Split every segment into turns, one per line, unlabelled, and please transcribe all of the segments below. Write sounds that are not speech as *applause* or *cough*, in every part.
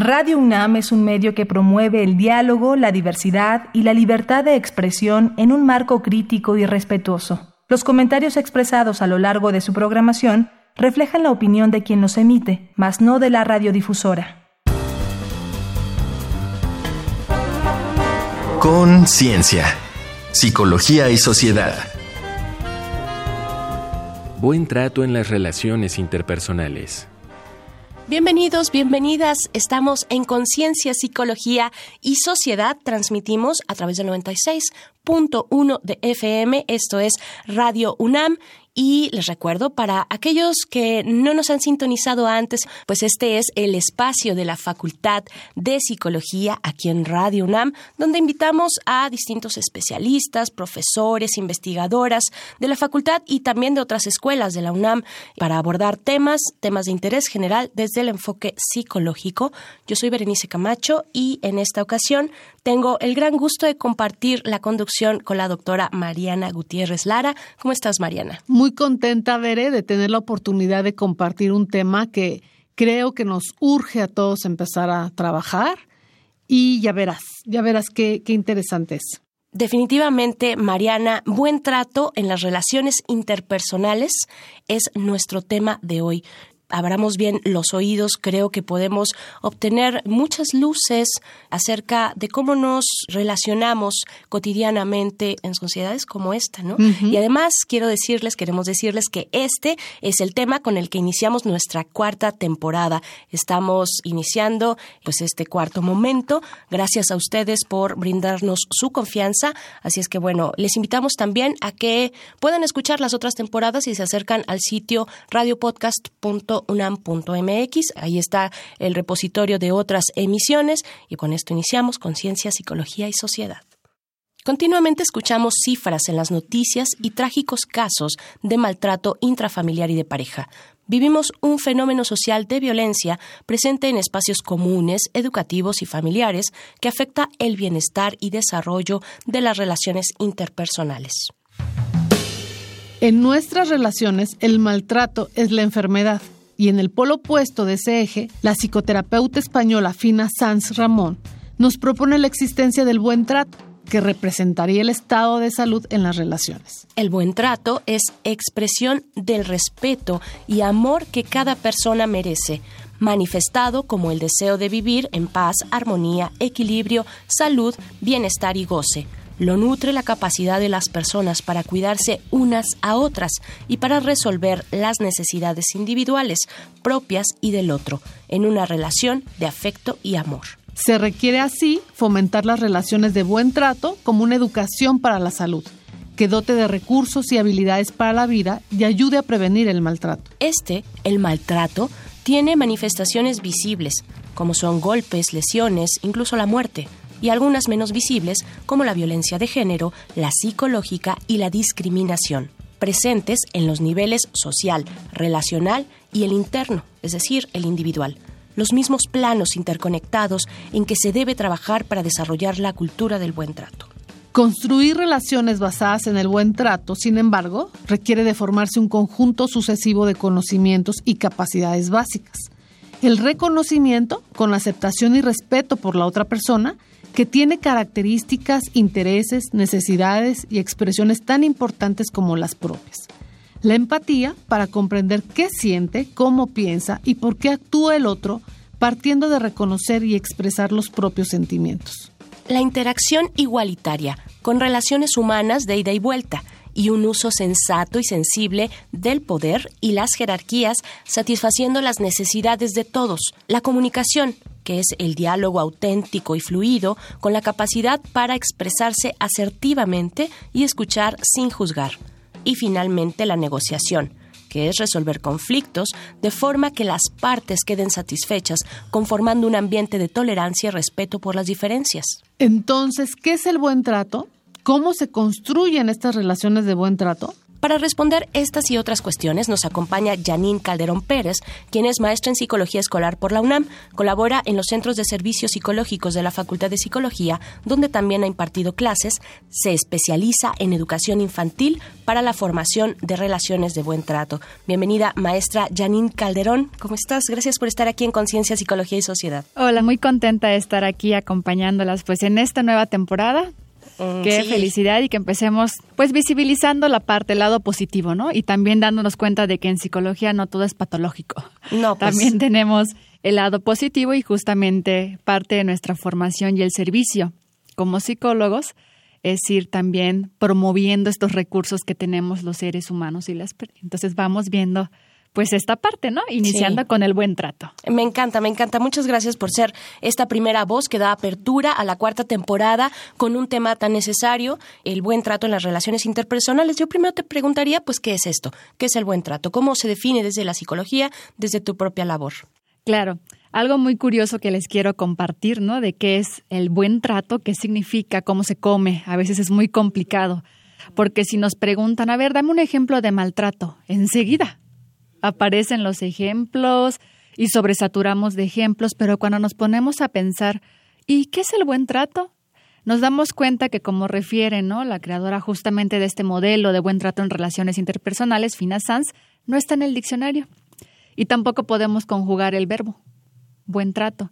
Radio UNAM es un medio que promueve el diálogo, la diversidad y la libertad de expresión en un marco crítico y respetuoso. Los comentarios expresados a lo largo de su programación reflejan la opinión de quien los emite, mas no de la radiodifusora.
Conciencia, psicología y sociedad.
Buen trato en las relaciones interpersonales.
Bienvenidos, bienvenidas. Estamos en Conciencia, Psicología y Sociedad. Transmitimos a través del 96.1 de FM. Esto es Radio UNAM y les recuerdo, para aquellos que no nos han sintonizado antes, pues este es el espacio de la Facultad de Psicología aquí en Radio UNAM, donde invitamos a distintos especialistas, profesores, investigadoras de la facultad y también de otras escuelas de la UNAM para abordar temas, temas de interés general desde el enfoque psicológico. Yo soy Berenice Camacho y en esta ocasión tengo el gran gusto de compartir la conducción con la doctora Mariana Gutiérrez Lara. ¿Cómo estás, Mariana?
Contenta, Veré, de tener la oportunidad de compartir un tema que creo que nos urge a todos empezar a trabajar y ya verás, ya verás qué, qué interesante es.
Definitivamente, Mariana, buen trato en las relaciones interpersonales es nuestro tema de hoy abramos bien los oídos, creo que podemos obtener muchas luces acerca de cómo nos relacionamos cotidianamente en sociedades como esta, ¿no? Y además quiero decirles, queremos decirles que este es el tema con el que iniciamos nuestra cuarta temporada. Estamos iniciando pues este cuarto momento. Gracias a ustedes por brindarnos su confianza. Así es que bueno, les invitamos también a que puedan escuchar las otras temporadas y se acercan al sitio radiopodcast.com unam.mx. Ahí está el repositorio de otras emisiones y con esto iniciamos Conciencia, Psicología y Sociedad. Continuamente escuchamos cifras en las noticias y trágicos casos de maltrato intrafamiliar y de pareja. Vivimos un fenómeno social de violencia presente en espacios comunes, educativos y familiares que afecta el bienestar y desarrollo de las relaciones interpersonales.
En nuestras relaciones, el maltrato es la enfermedad y en el polo opuesto de ese eje, la psicoterapeuta española Fina Sanz Ramón nos propone la existencia del buen trato, que representaría el estado de salud en las relaciones.
El buen trato es expresión del respeto y amor que cada persona merece, manifestado como el deseo de vivir en paz, armonía, equilibrio, salud, bienestar y goce lo nutre la capacidad de las personas para cuidarse unas a otras y para resolver las necesidades individuales propias y del otro, en una relación de afecto y amor.
Se requiere así fomentar las relaciones de buen trato como una educación para la salud que dote de recursos y habilidades para la vida y ayude a prevenir el maltrato.
Este, el maltrato, tiene manifestaciones visibles, como son golpes, lesiones, incluso la muerte y algunas menos visibles como la violencia de género, la psicológica y la discriminación, presentes en los niveles social, relacional y el interno, es decir, el individual los mismos planos interconectados en que se debe trabajar para desarrollar la cultura del buen trato.
Construir relaciones basadas en el buen trato, sin embargo, requiere de formarse un conjunto sucesivo de conocimientos y capacidades básicas. El reconocimiento, con la aceptación y respeto por la otra persona, que tiene características, intereses, necesidades y expresiones tan importantes como las propias. La empatía para comprender qué siente, cómo piensa y por qué actúa el otro, partiendo de reconocer y expresar los propios sentimientos.
La interacción igualitaria, con relaciones humanas de ida y vuelta, y un uso sensato y sensible del poder y las jerarquías, satisfaciendo las necesidades de todos. La comunicación, que es el diálogo auténtico y fluido, con la capacidad para expresarse asertivamente y escuchar sin juzgar. Y finalmente la negociación, que es resolver conflictos de forma que las partes queden satisfechas, conformando un ambiente de tolerancia y respeto por las diferencias.
Entonces, ¿qué es el buen trato? ¿Cómo se construyen estas relaciones de buen trato?
Para responder estas y otras cuestiones nos acompaña Janine Calderón Pérez, quien es maestra en psicología escolar por la UNAM, colabora en los centros de servicios psicológicos de la Facultad de Psicología, donde también ha impartido clases, se especializa en educación infantil para la formación de relaciones de buen trato. Bienvenida, maestra Janine Calderón. ¿Cómo estás? Gracias por estar aquí en Conciencia, Psicología y Sociedad.
Hola, muy contenta de estar aquí acompañándolas pues en esta nueva temporada Mm, Qué felicidad y que empecemos pues visibilizando la parte, el lado positivo, ¿no? Y también dándonos cuenta de que en psicología no todo es patológico. No, pues. También tenemos el lado positivo y justamente parte de nuestra formación y el servicio como psicólogos es ir también promoviendo estos recursos que tenemos los seres humanos y las entonces vamos viendo pues esta parte, ¿no? Iniciando con el buen trato.
Me encanta, me encanta. Muchas gracias por ser esta primera voz que da apertura a la cuarta temporada con un tema tan necesario, el buen trato en las relaciones interpersonales. Yo primero te preguntaría, pues, ¿qué es esto? ¿Qué es el buen trato? ¿Cómo se define desde la psicología, desde tu propia labor?
Claro. Algo muy curioso que les quiero compartir, ¿no? De qué es el buen trato, qué significa, cómo se come. A veces es muy complicado. Porque si nos preguntan, a ver, dame un ejemplo de maltrato, enseguida aparecen los ejemplos y sobresaturamos de ejemplos, pero cuando nos ponemos a pensar, ¿y qué es el buen trato? Nos damos cuenta que, como refiere ¿no? la creadora justamente de este modelo de buen trato en relaciones interpersonales, Fina Sanz, no está en el diccionario. Y tampoco podemos conjugar el verbo, buen trato.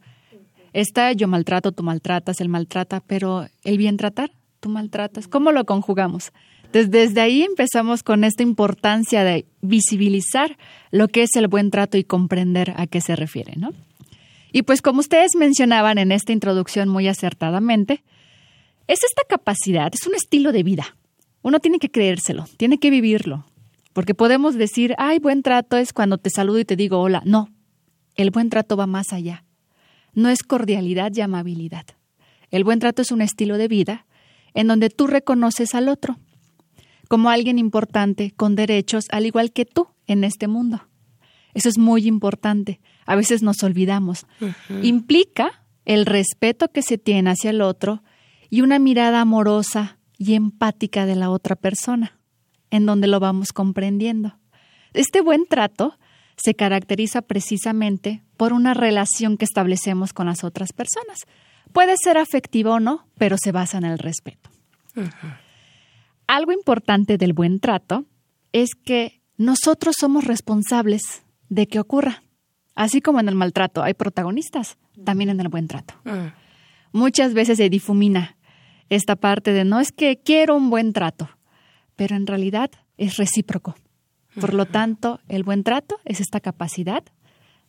Está yo maltrato, tú maltratas, él maltrata, pero el bien tratar, tú maltratas. ¿Cómo lo conjugamos? Desde ahí empezamos con esta importancia de visibilizar lo que es el buen trato y comprender a qué se refiere, ¿no? Y pues como ustedes mencionaban en esta introducción muy acertadamente, es esta capacidad, es un estilo de vida. Uno tiene que creérselo, tiene que vivirlo, porque podemos decir, ay, buen trato es cuando te saludo y te digo hola. No, el buen trato va más allá. No es cordialidad y amabilidad. El buen trato es un estilo de vida en donde tú reconoces al otro, como alguien importante con derechos al igual que tú en este mundo. Eso es muy importante. A veces nos olvidamos. Implica el respeto que se tiene hacia el otro y una mirada amorosa y empática de la otra persona, en donde lo vamos comprendiendo. Este buen trato se caracteriza precisamente por una relación que establecemos con las otras personas. Puede ser afectiva o no, pero se basa en el respeto. Algo importante del buen trato es que nosotros somos responsables de que ocurra. Así como en el maltrato hay protagonistas, también en el buen trato. Mm. Muchas veces se difumina esta parte de no es que quiero un buen trato, pero en realidad es recíproco. Por lo tanto, el buen trato es esta capacidad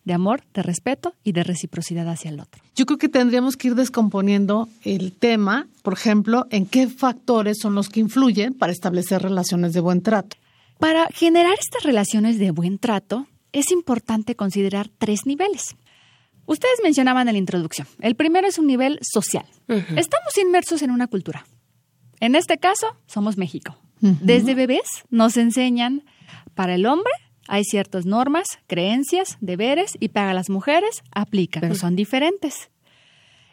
de amor, de respeto y de reciprocidad hacia el otro.
Yo creo que tendríamos que ir descomponiendo el tema, por ejemplo, en qué factores son los que influyen para establecer relaciones de buen trato.
Para generar estas relaciones de buen trato, es importante considerar tres niveles. Ustedes mencionaban en la introducción. El primero es un nivel social. Estamos inmersos en una cultura. En este caso, somos México. Desde bebés nos enseñan para el hombre hay ciertas normas, creencias, deberes y para las mujeres aplican, pero son diferentes.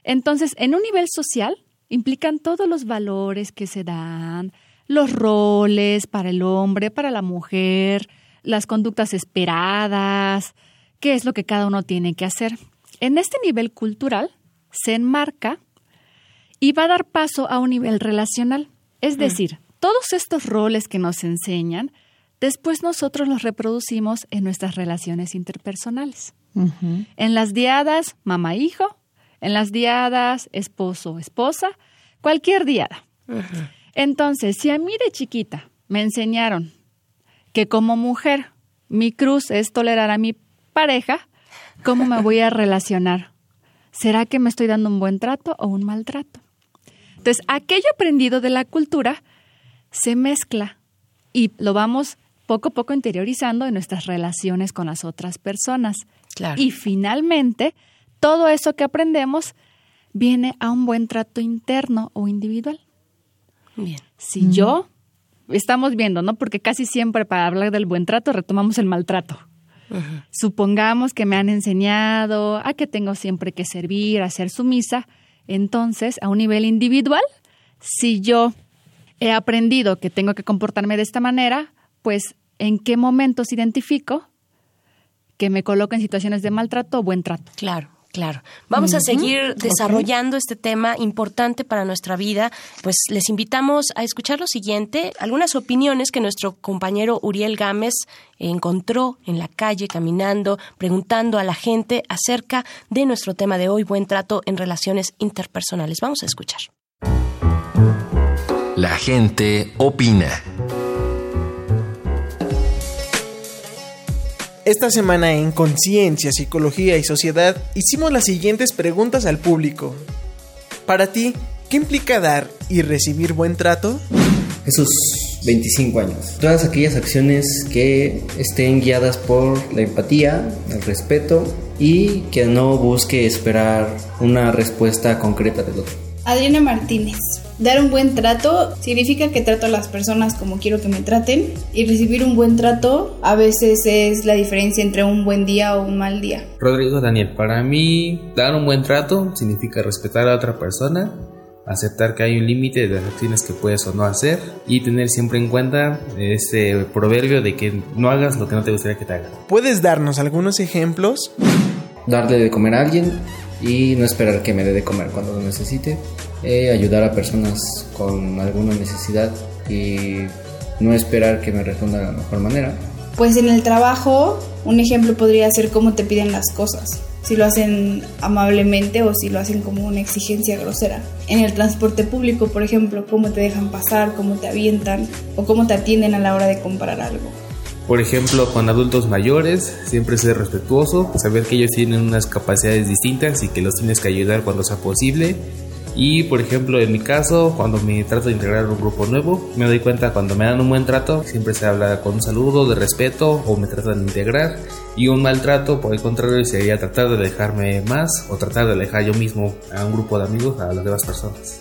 Entonces, en un nivel social, implican todos los valores que se dan, los roles para el hombre, para la mujer, las conductas esperadas, qué es lo que cada uno tiene que hacer. En este nivel cultural se enmarca y va a dar paso a un nivel relacional. Es decir, todos estos roles que nos enseñan después nosotros los reproducimos en nuestras relaciones interpersonales. En las diadas, mamá-hijo, en las diadas, esposo-esposa, cualquier diada. Entonces, si a mí de chiquita me enseñaron que como mujer mi cruz es tolerar a mi pareja, ¿cómo me voy a relacionar? ¿Será que me estoy dando un buen trato o un mal trato? Entonces, aquello aprendido de la cultura se mezcla y lo vamos poco a poco interiorizando en nuestras relaciones con las otras personas. Y finalmente, todo eso que aprendemos viene a un buen trato interno o individual. Bien. Si yo, estamos viendo, ¿no? Porque casi siempre para hablar del buen trato retomamos el maltrato. Supongamos que me han enseñado a que tengo siempre que servir, a ser sumisa. Entonces, a un nivel individual, si yo he aprendido que tengo que comportarme de esta manera, pues en qué momentos identifico que me coloco en situaciones de maltrato o buen trato.
Claro. Claro. Vamos a seguir desarrollando este tema importante para nuestra vida. Pues les invitamos a escuchar lo siguiente, algunas opiniones que nuestro compañero Uriel Gámez encontró en la calle caminando, preguntando a la gente acerca de nuestro tema de hoy, buen trato en relaciones interpersonales. Vamos a escuchar.
La gente opina.
Esta semana en Conciencia, Psicología y Sociedad hicimos las siguientes preguntas al público. Para ti, ¿qué implica dar y recibir buen trato?
Jesús, 25 años. Todas aquellas acciones que estén guiadas por la empatía, el respeto y que no busque esperar una respuesta concreta del otro.
Adriana Martínez. Dar un buen trato significa que trato a las personas como quiero que me traten y recibir un buen trato a veces es la diferencia entre un buen día o un mal día.
Rodrigo Daniel, para mí dar un buen trato significa respetar a otra persona, aceptar que hay un límite de las acciones que puedes o no hacer y tener siempre en cuenta ese proverbio de que no hagas lo que no te gustaría que te hagan.
¿Puedes darnos algunos ejemplos?
Darle de comer a alguien y no esperar que me dé de comer cuando lo necesite. Eh, ayudar a personas con alguna necesidad y no esperar que me responda de la mejor manera.
Pues en el trabajo, un ejemplo podría ser cómo te piden las cosas. Si lo hacen amablemente o si lo hacen como una exigencia grosera. En el transporte público, por ejemplo, cómo te dejan pasar, cómo te avientan o cómo te atienden a la hora de comprar algo.
Por ejemplo, con adultos mayores, siempre ser respetuoso, saber que ellos tienen unas capacidades distintas y que los tienes que ayudar cuando sea posible. Y por ejemplo, en mi caso, cuando me trato de integrar un grupo nuevo, me doy cuenta cuando me dan un buen trato, siempre se habla con un saludo de respeto o me tratan de integrar. Y un maltrato, por el contrario, sería tratar de dejarme más o tratar de alejar yo mismo a un grupo de amigos a las demás personas.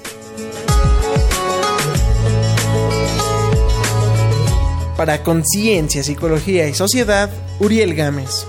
Para Conciencia, Psicología y Sociedad, Uriel Gámez.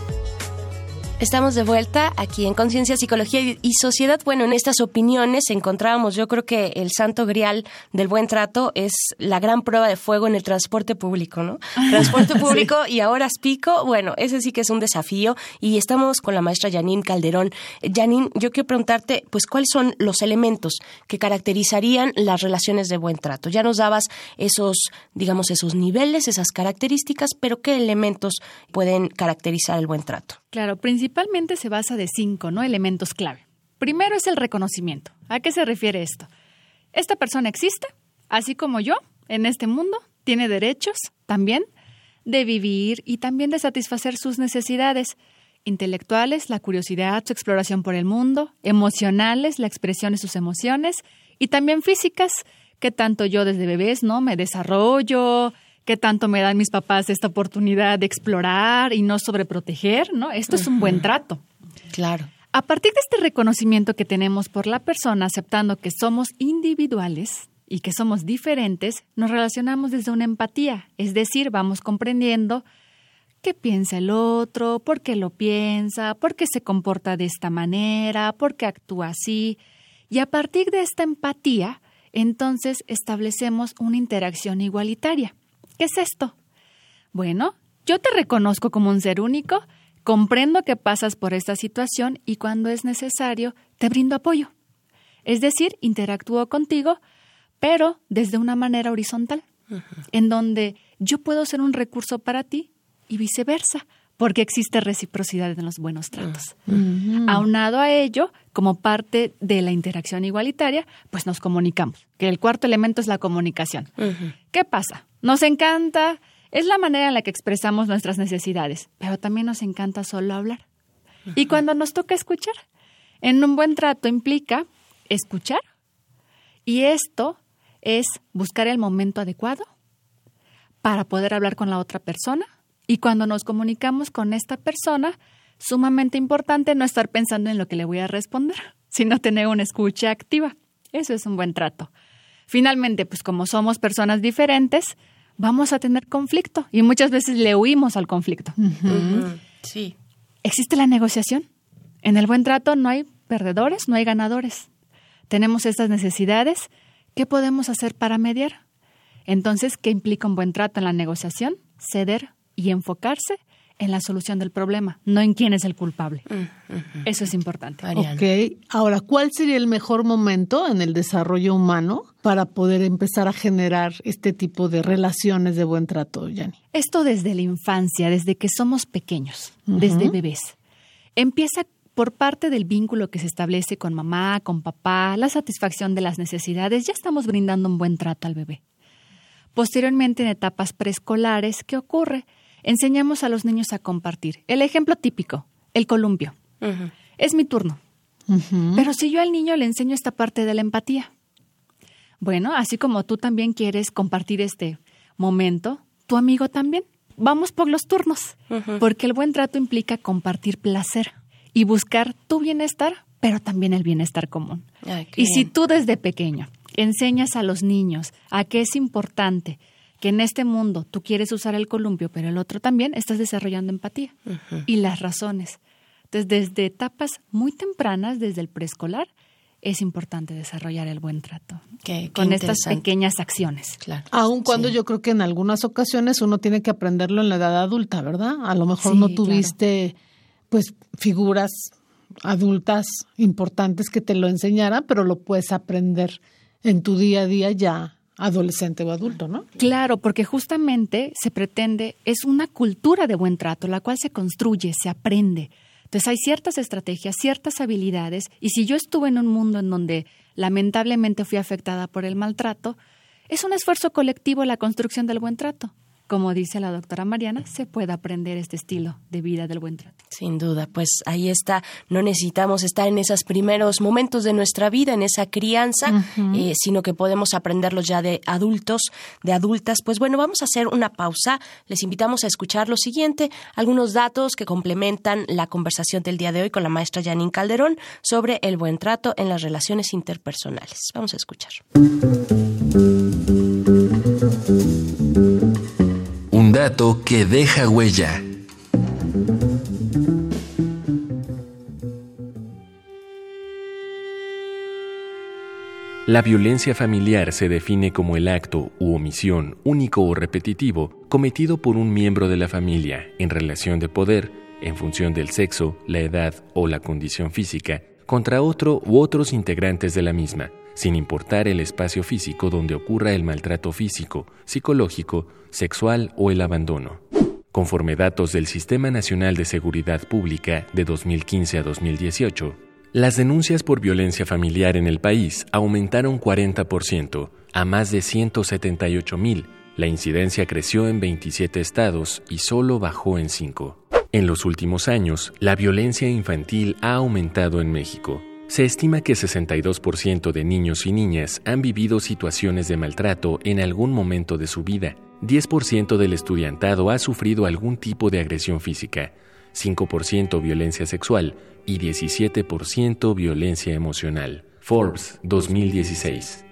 Estamos de vuelta aquí en Conciencia, Psicología y Sociedad. Bueno, en estas opiniones encontrábamos, yo creo que el santo grial del buen trato es la gran prueba de fuego en el transporte público, ¿no? *laughs* Transporte público y ahora pico, bueno, ese sí que es un desafío y estamos con la maestra Janine Calderón. Janine, yo quiero preguntarte, pues, ¿cuáles son los elementos que caracterizarían las relaciones de buen trato? Ya nos dabas esos, digamos, esos niveles, esas características, pero ¿qué elementos pueden caracterizar el buen trato?
Claro, principalmente se basa de cinco ¿no? elementos clave. Primero es el reconocimiento. ¿A qué se refiere esto? Esta persona existe, así como yo, en este mundo, tiene derechos también de vivir y también de satisfacer sus necesidades intelectuales, la curiosidad, su exploración por el mundo, emocionales, la expresión de sus emociones y también físicas, que tanto yo desde bebés, ¿no? Me desarrollo, qué tanto me dan mis papás esta oportunidad de explorar y no sobreproteger, ¿no? Esto es un buen trato.
Claro.
A partir de este reconocimiento que tenemos por la persona, aceptando que somos individuales y que somos diferentes, nos relacionamos desde una empatía, es decir, vamos comprendiendo qué piensa el otro, por qué lo piensa, por qué se comporta de esta manera, por qué actúa así. Y a partir de esta empatía, entonces establecemos una interacción igualitaria. ¿Qué es esto? Bueno, yo te reconozco como un ser único, comprendo que pasas por esta situación y cuando es necesario te brindo apoyo. Es decir, interactúo contigo, pero desde una manera horizontal, en donde yo puedo ser un recurso para ti y viceversa, porque existe reciprocidad en los buenos tratos. Aunado a ello, como parte de la interacción igualitaria, pues nos comunicamos, que el cuarto elemento es la comunicación. ¿Qué pasa? Nos encanta, es la manera en la que expresamos nuestras necesidades, pero también nos encanta solo hablar. Y cuando nos toca escuchar, en un buen trato implica escuchar y esto es buscar el momento adecuado para poder hablar con la otra persona y cuando nos comunicamos con esta persona, sumamente importante no estar pensando en lo que le voy a responder, sino tener una escucha activa. Eso es un buen trato. Finalmente, pues como somos personas diferentes, vamos a tener conflicto y muchas veces le huimos al conflicto.
Sí.
Existe la negociación. En el buen trato no hay perdedores, no hay ganadores. Tenemos estas necesidades. ¿Qué podemos hacer para mediar? Entonces, ¿qué implica un buen trato en la negociación? ceder y enfocarse en la solución del problema, no en quién es el culpable. Eso es importante.
Ok, ahora, ¿cuál sería el mejor momento en el desarrollo humano para poder empezar a generar este tipo de relaciones de buen trato, Yanni?
Esto desde la infancia, desde que somos pequeños, desde bebés. Empieza por parte del vínculo que se establece con mamá, con papá, la satisfacción de las necesidades, ya estamos brindando un buen trato al bebé. Posteriormente, en etapas preescolares, ¿qué ocurre? Enseñamos a los niños a compartir. El ejemplo típico, el columpio. Es mi turno. Pero si yo al niño le enseño esta parte de la empatía, bueno, así como tú también quieres compartir este momento, tu amigo también. Vamos por los turnos, porque el buen trato implica compartir placer y buscar tu bienestar, pero también el bienestar común. y si tú desde pequeño enseñas a los niños a que es importante que en este mundo tú quieres usar el columpio, pero el otro también, estás desarrollando empatía y las razones. Entonces, desde etapas muy tempranas, desde el preescolar, es importante desarrollar el buen trato con estas pequeñas acciones.
Claro. Aun cuando yo creo que en algunas ocasiones uno tiene que aprenderlo en la edad adulta, ¿verdad? A lo mejor no tuviste pues figuras adultas importantes que te lo enseñaran, pero lo puedes aprender en tu día a día ya adolescente o adulto, ¿no?
Claro, porque justamente se pretende, es una cultura de buen trato, la cual se construye, se aprende. Entonces hay ciertas estrategias, ciertas habilidades, y si yo estuve en un mundo en donde lamentablemente fui afectada por el maltrato, es un esfuerzo colectivo la construcción del buen trato como dice la doctora Mariana, se puede aprender este estilo de vida del buen trato.
Sin duda, pues ahí está. No necesitamos estar en esos primeros momentos de nuestra vida, en esa crianza, eh, sino que podemos aprenderlos ya de adultos, de adultas. Pues bueno, vamos a hacer una pausa. Les invitamos a escuchar lo siguiente, algunos datos que complementan la conversación del día de hoy con la maestra Janine Calderón sobre el buen trato en las relaciones interpersonales. Vamos a escuchar.
Que deja huella.
La violencia familiar se define como el acto u omisión único o repetitivo cometido por un miembro de la familia en relación de poder, en función del sexo, la edad o la condición física, contra otro u otros integrantes de la misma, sin importar el espacio físico donde ocurra el maltrato físico, psicológico, sexual o el abandono. Conforme datos del Sistema Nacional de Seguridad Pública de 2015 a 2018, las denuncias por violencia familiar en el país aumentaron 40% a más de 178 mil. La incidencia creció en 27 estados y solo bajó en 5. En los últimos años, la violencia infantil ha aumentado en México, se estima que 62% de niños y niñas han vivido situaciones de maltrato en algún momento de su vida. 10% del estudiantado ha sufrido algún tipo de agresión física, 5% violencia sexual y 17% violencia emocional. Forbes 2016.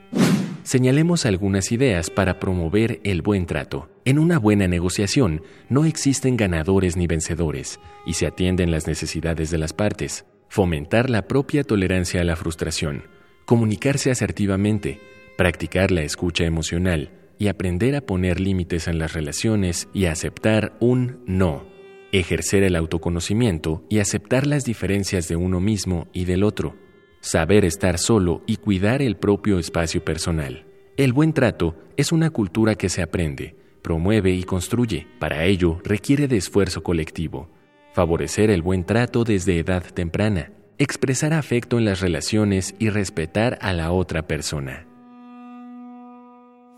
Señalemos algunas ideas para promover el buen trato. En una buena negociación no existen ganadores ni vencedores y se atienden las necesidades de las partes fomentar la propia tolerancia a la frustración, comunicarse asertivamente, practicar la escucha emocional y aprender a poner límites en las relaciones y aceptar un no, ejercer el autoconocimiento y aceptar las diferencias de uno mismo y del otro, saber estar solo y cuidar el propio espacio personal. El buen trato es una cultura que se aprende, promueve y construye. Para ello requiere de esfuerzo colectivo favorecer el buen trato desde edad temprana, expresar afecto en las relaciones y respetar a la otra persona.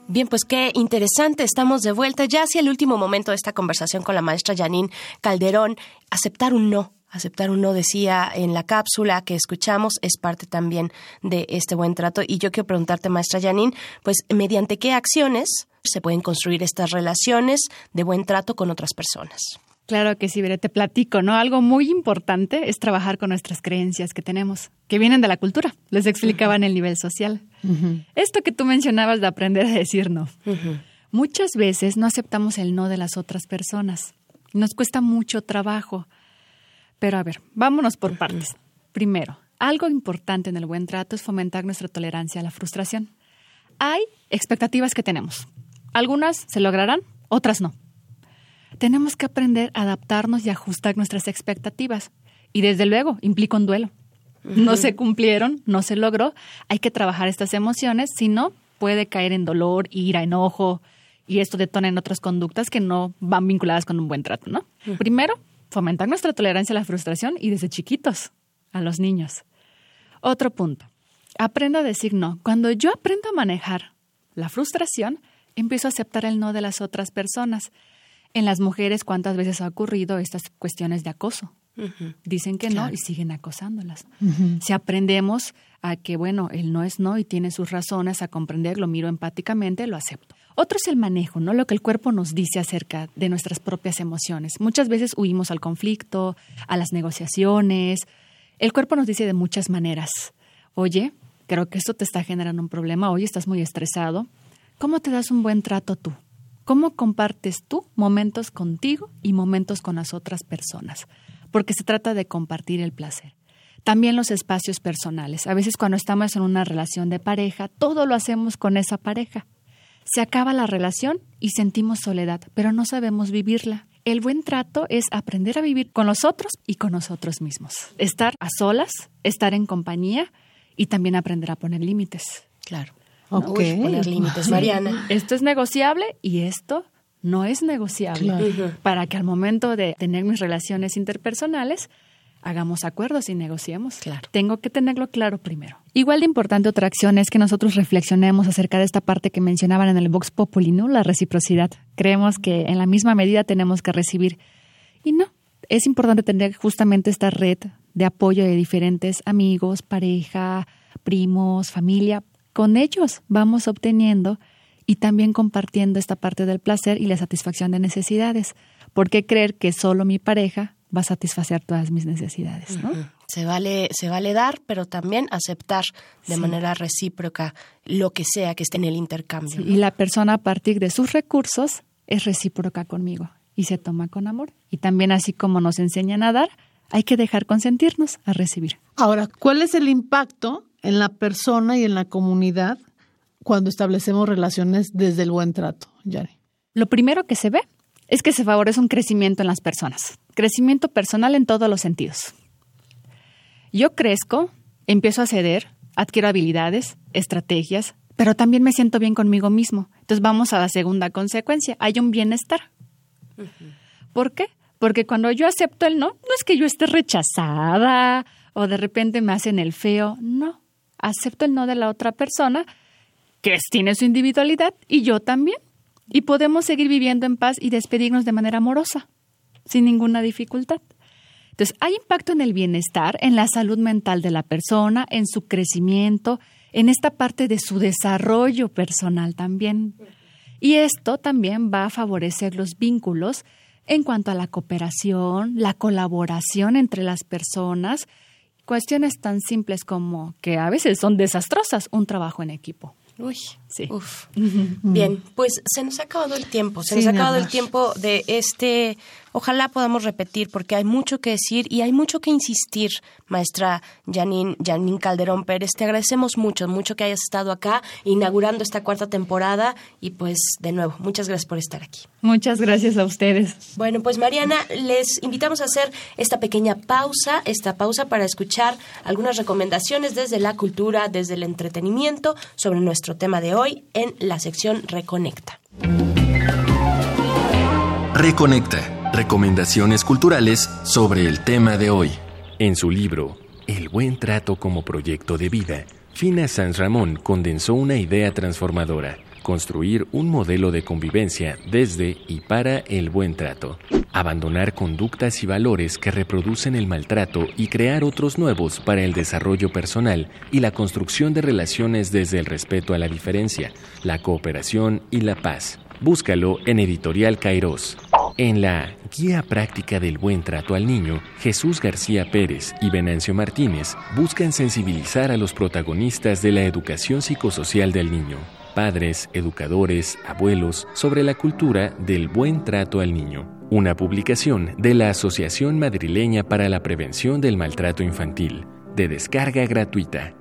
Bien, pues qué interesante. Estamos de vuelta ya hacia el último momento de esta conversación con la maestra Janine Calderón. Aceptar un no. Aceptar un no, decía en la cápsula que escuchamos, es parte también de este buen trato. Y yo quiero preguntarte, maestra Janine, pues, ¿mediante qué acciones se pueden construir estas relaciones de buen trato con otras personas?
Claro que sí, Veré, te platico, ¿no? Algo muy importante es trabajar con nuestras creencias que tenemos, que vienen de la cultura. Les explicaba en el nivel social. Esto que tú mencionabas de aprender a decir no. Muchas veces no aceptamos el no de las otras personas. Nos cuesta mucho trabajo. Pero a ver, vámonos por partes. Primero, algo importante en el buen trato es fomentar nuestra tolerancia a la frustración. Hay expectativas que tenemos. Algunas se lograrán, otras no. Tenemos que aprender a adaptarnos y ajustar nuestras expectativas. Y desde luego, implica un duelo. No se cumplieron, no se logró. Hay que trabajar estas emociones, si no, puede caer en dolor, ira, enojo, y esto detona en otras conductas que no van vinculadas con un buen trato, ¿no? Primero, fomentar nuestra tolerancia a la frustración y desde chiquitos, a los niños. Otro punto, aprendo a decir no. Cuando yo aprendo a manejar la frustración, empiezo a aceptar el no de las otras personas. En las mujeres, ¿cuántas veces ha ocurrido estas cuestiones de acoso? Dicen que no y siguen acosándolas. Si aprendemos a que, bueno, el no es no y tiene sus razones, a comprender, lo miro empáticamente, lo acepto. Otro es el manejo, ¿no? Lo que el cuerpo nos dice acerca de nuestras propias emociones. Muchas veces huimos al conflicto, a las negociaciones. El cuerpo nos dice de muchas maneras, oye, creo que esto te está generando un problema, oye, estás muy estresado. ¿Cómo te das un buen trato tú? ¿Cómo compartes tú momentos contigo y momentos con las otras personas? Porque se trata de compartir el placer. También los espacios personales. A veces cuando estamos en una relación de pareja, todo lo hacemos con esa pareja se acaba la relación y sentimos soledad, pero no sabemos vivirla. El buen trato es aprender a vivir con los otros y con nosotros mismos. Estar a solas, estar en compañía y también aprender a poner límites.
Claro. Poner límites, Mariana. *laughs*
Esto es negociable y esto no es negociable. Para que al momento de tener mis relaciones interpersonales hagamos acuerdos y negociemos. Claro. Tengo que tenerlo claro primero. Igual de importante otra acción es que nosotros reflexionemos acerca de esta parte que mencionaban en el Vox Populi, ¿no? La reciprocidad. Creemos que en la misma medida tenemos que recibir. Y no, es importante tener justamente esta red de apoyo de diferentes amigos, pareja, primos, familia. Con ellos vamos obteniendo y también compartiendo esta parte del placer y la satisfacción de necesidades. ¿Por qué creer que solo mi pareja va a satisfacer todas mis necesidades, ¿no?
Se vale, se vale dar, pero también aceptar de manera recíproca lo que sea que esté en el intercambio.
Y la persona a partir de sus recursos es recíproca conmigo y se toma con amor. Y también así como nos enseñan a dar, hay que dejar consentirnos a recibir.
Ahora, ¿cuál es el impacto en la persona y en la comunidad cuando establecemos relaciones desde el buen trato, Yari?
Lo primero que se ve es que se favorece un crecimiento en las personas, crecimiento personal en todos los sentidos. Yo crezco, empiezo a ceder, adquiero habilidades, estrategias, pero también me siento bien conmigo mismo. Entonces vamos a la segunda consecuencia, hay un bienestar. ¿Por qué? Porque cuando yo acepto el no, no es que yo esté rechazada o de repente me hacen el feo, no. Acepto el no de la otra persona, que tiene su individualidad, y yo también y podemos seguir viviendo en paz y despedirnos de manera amorosa, sin ninguna dificultad. Entonces, hay impacto en el bienestar, en la salud mental de la persona, en su crecimiento, en esta parte de su desarrollo personal también. Y esto también va a favorecer los vínculos en cuanto a la cooperación, la colaboración entre las personas, cuestiones tan simples como que a veces son desastrosas, un trabajo en equipo.
Uy, sí. Uf. Bien, pues se nos ha acabado el tiempo, se nos ha acabado el tiempo de este Ojalá podamos repetir porque hay mucho que decir y hay mucho que insistir, maestra Janine, Janine Calderón Pérez. Te agradecemos mucho, mucho que hayas estado acá inaugurando esta cuarta temporada y pues de nuevo, muchas gracias por estar aquí.
Muchas gracias a ustedes.
Bueno, pues Mariana, les invitamos a hacer esta pequeña pausa, esta pausa para escuchar algunas recomendaciones desde la cultura, desde el entretenimiento sobre nuestro tema de hoy en la sección Reconecta.
Reconecta Recomendaciones culturales sobre el tema de hoy.
En su libro, El buen trato como proyecto de vida, Fina Sanz Ramón condensó una idea transformadora, construir un modelo de convivencia desde y para el buen trato, abandonar conductas y valores que reproducen el maltrato y crear otros nuevos para el desarrollo personal y la construcción de relaciones desde el respeto a la diferencia, la cooperación y la paz. Búscalo en Editorial Kairos. En la Guía Práctica del Buen Trato al Niño, Jesús García Pérez y Venancio Martínez buscan sensibilizar a los protagonistas de la educación psicosocial del niño, padres, educadores, abuelos, sobre la cultura del buen trato al niño. Una publicación de la Asociación Madrileña para la Prevención del Maltrato Infantil, de descarga gratuita.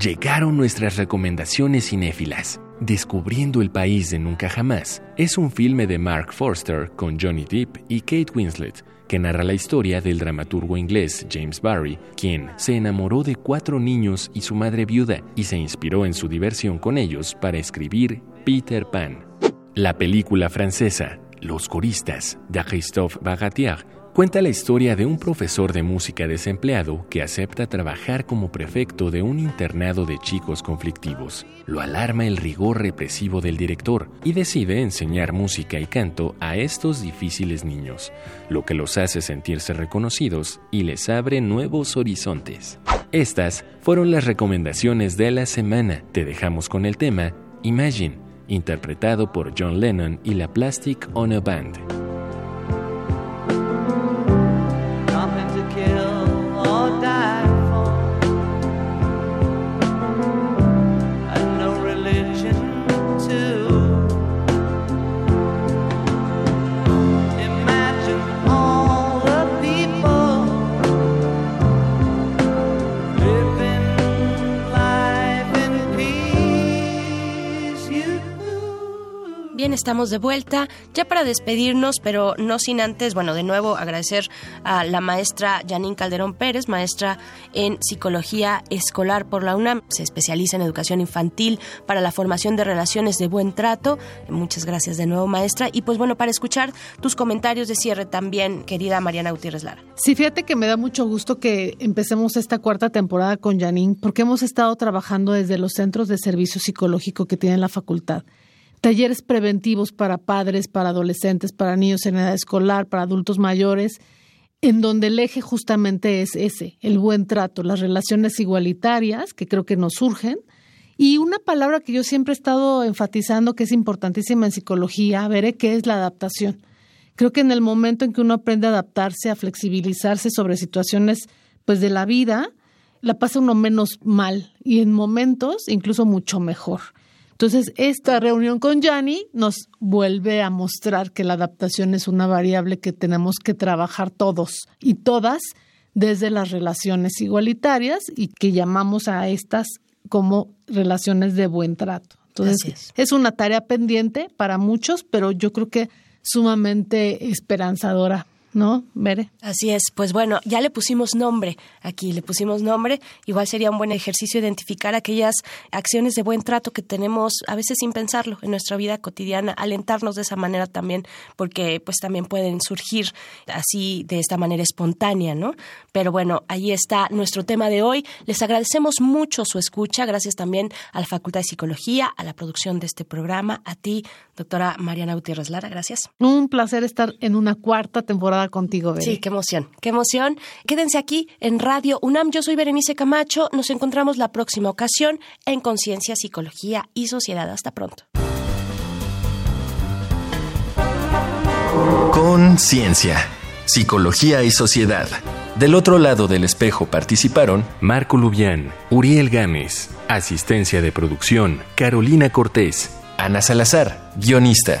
Llegaron nuestras recomendaciones cinéfilas. Descubriendo el país de nunca jamás es un filme de Mark Forster con Johnny Depp y Kate Winslet que narra la historia del dramaturgo inglés James Barry, quien se enamoró de cuatro niños y su madre viuda y se inspiró en su diversión con ellos para escribir Peter Pan. La película francesa Los coristas de Christophe Bagatier cuenta la historia de un profesor de música desempleado que acepta trabajar como prefecto de un internado de chicos conflictivos. Lo alarma el rigor represivo del director y decide enseñar música y canto a estos difíciles niños, lo que los hace sentirse reconocidos y les abre nuevos horizontes. Estas fueron las recomendaciones de la semana. Te dejamos con el tema Imagine, interpretado por John Lennon y la Plastic Ono Band.
Estamos de vuelta ya para despedirnos, pero no sin antes, bueno, de nuevo agradecer a la maestra Janine Calderón Pérez, maestra en psicología escolar por la UNAM, se especializa en educación infantil para la formación de relaciones de buen trato. Muchas gracias de nuevo, maestra. Y pues bueno, para escuchar tus comentarios de cierre también, querida Mariana Gutiérrez Lara.
Sí, fíjate que me da mucho gusto que empecemos esta cuarta temporada con Janine, porque hemos estado trabajando desde los centros de servicio psicológico que tiene la facultad talleres preventivos para padres, para adolescentes, para niños en edad escolar, para adultos mayores, en donde el eje justamente es ese, el buen trato, las relaciones igualitarias, que creo que nos surgen, y una palabra que yo siempre he estado enfatizando que es importantísima en psicología, veré qué es la adaptación. Creo que en el momento en que uno aprende a adaptarse, a flexibilizarse sobre situaciones pues de la vida, la pasa uno menos mal y en momentos incluso mucho mejor. Entonces, esta reunión con Yanni nos vuelve a mostrar que la adaptación es una variable que tenemos que trabajar todos y todas desde las relaciones igualitarias y que llamamos a estas como relaciones de buen trato. Entonces, es. es una tarea pendiente para muchos, pero yo creo que sumamente esperanzadora ¿no, Mere?
Así es, pues bueno, ya le pusimos nombre aquí, le pusimos nombre, igual sería un buen ejercicio identificar aquellas acciones de buen trato que tenemos a veces sin pensarlo en nuestra vida cotidiana, alentarnos de esa manera también, porque pues también pueden surgir así de esta manera espontánea, ¿no? Pero bueno, ahí está nuestro tema de hoy. Les agradecemos mucho su escucha, gracias también a la Facultad de Psicología, a la producción de este programa, a ti, doctora Mariana Gutiérrez Lara, gracias.
Un placer estar en una cuarta temporada contigo,
Sí, qué emoción, qué emoción. Quédense aquí en Radio UNAM. Yo soy Berenice Camacho. Nos encontramos la próxima ocasión en Conciencia, Psicología y Sociedad. Hasta pronto.
Conciencia, Psicología y Sociedad. Del otro lado del espejo participaron
Marco Lubián, Uriel Gámez, asistencia de producción, Carolina Cortés,
Ana Salazar, guionista.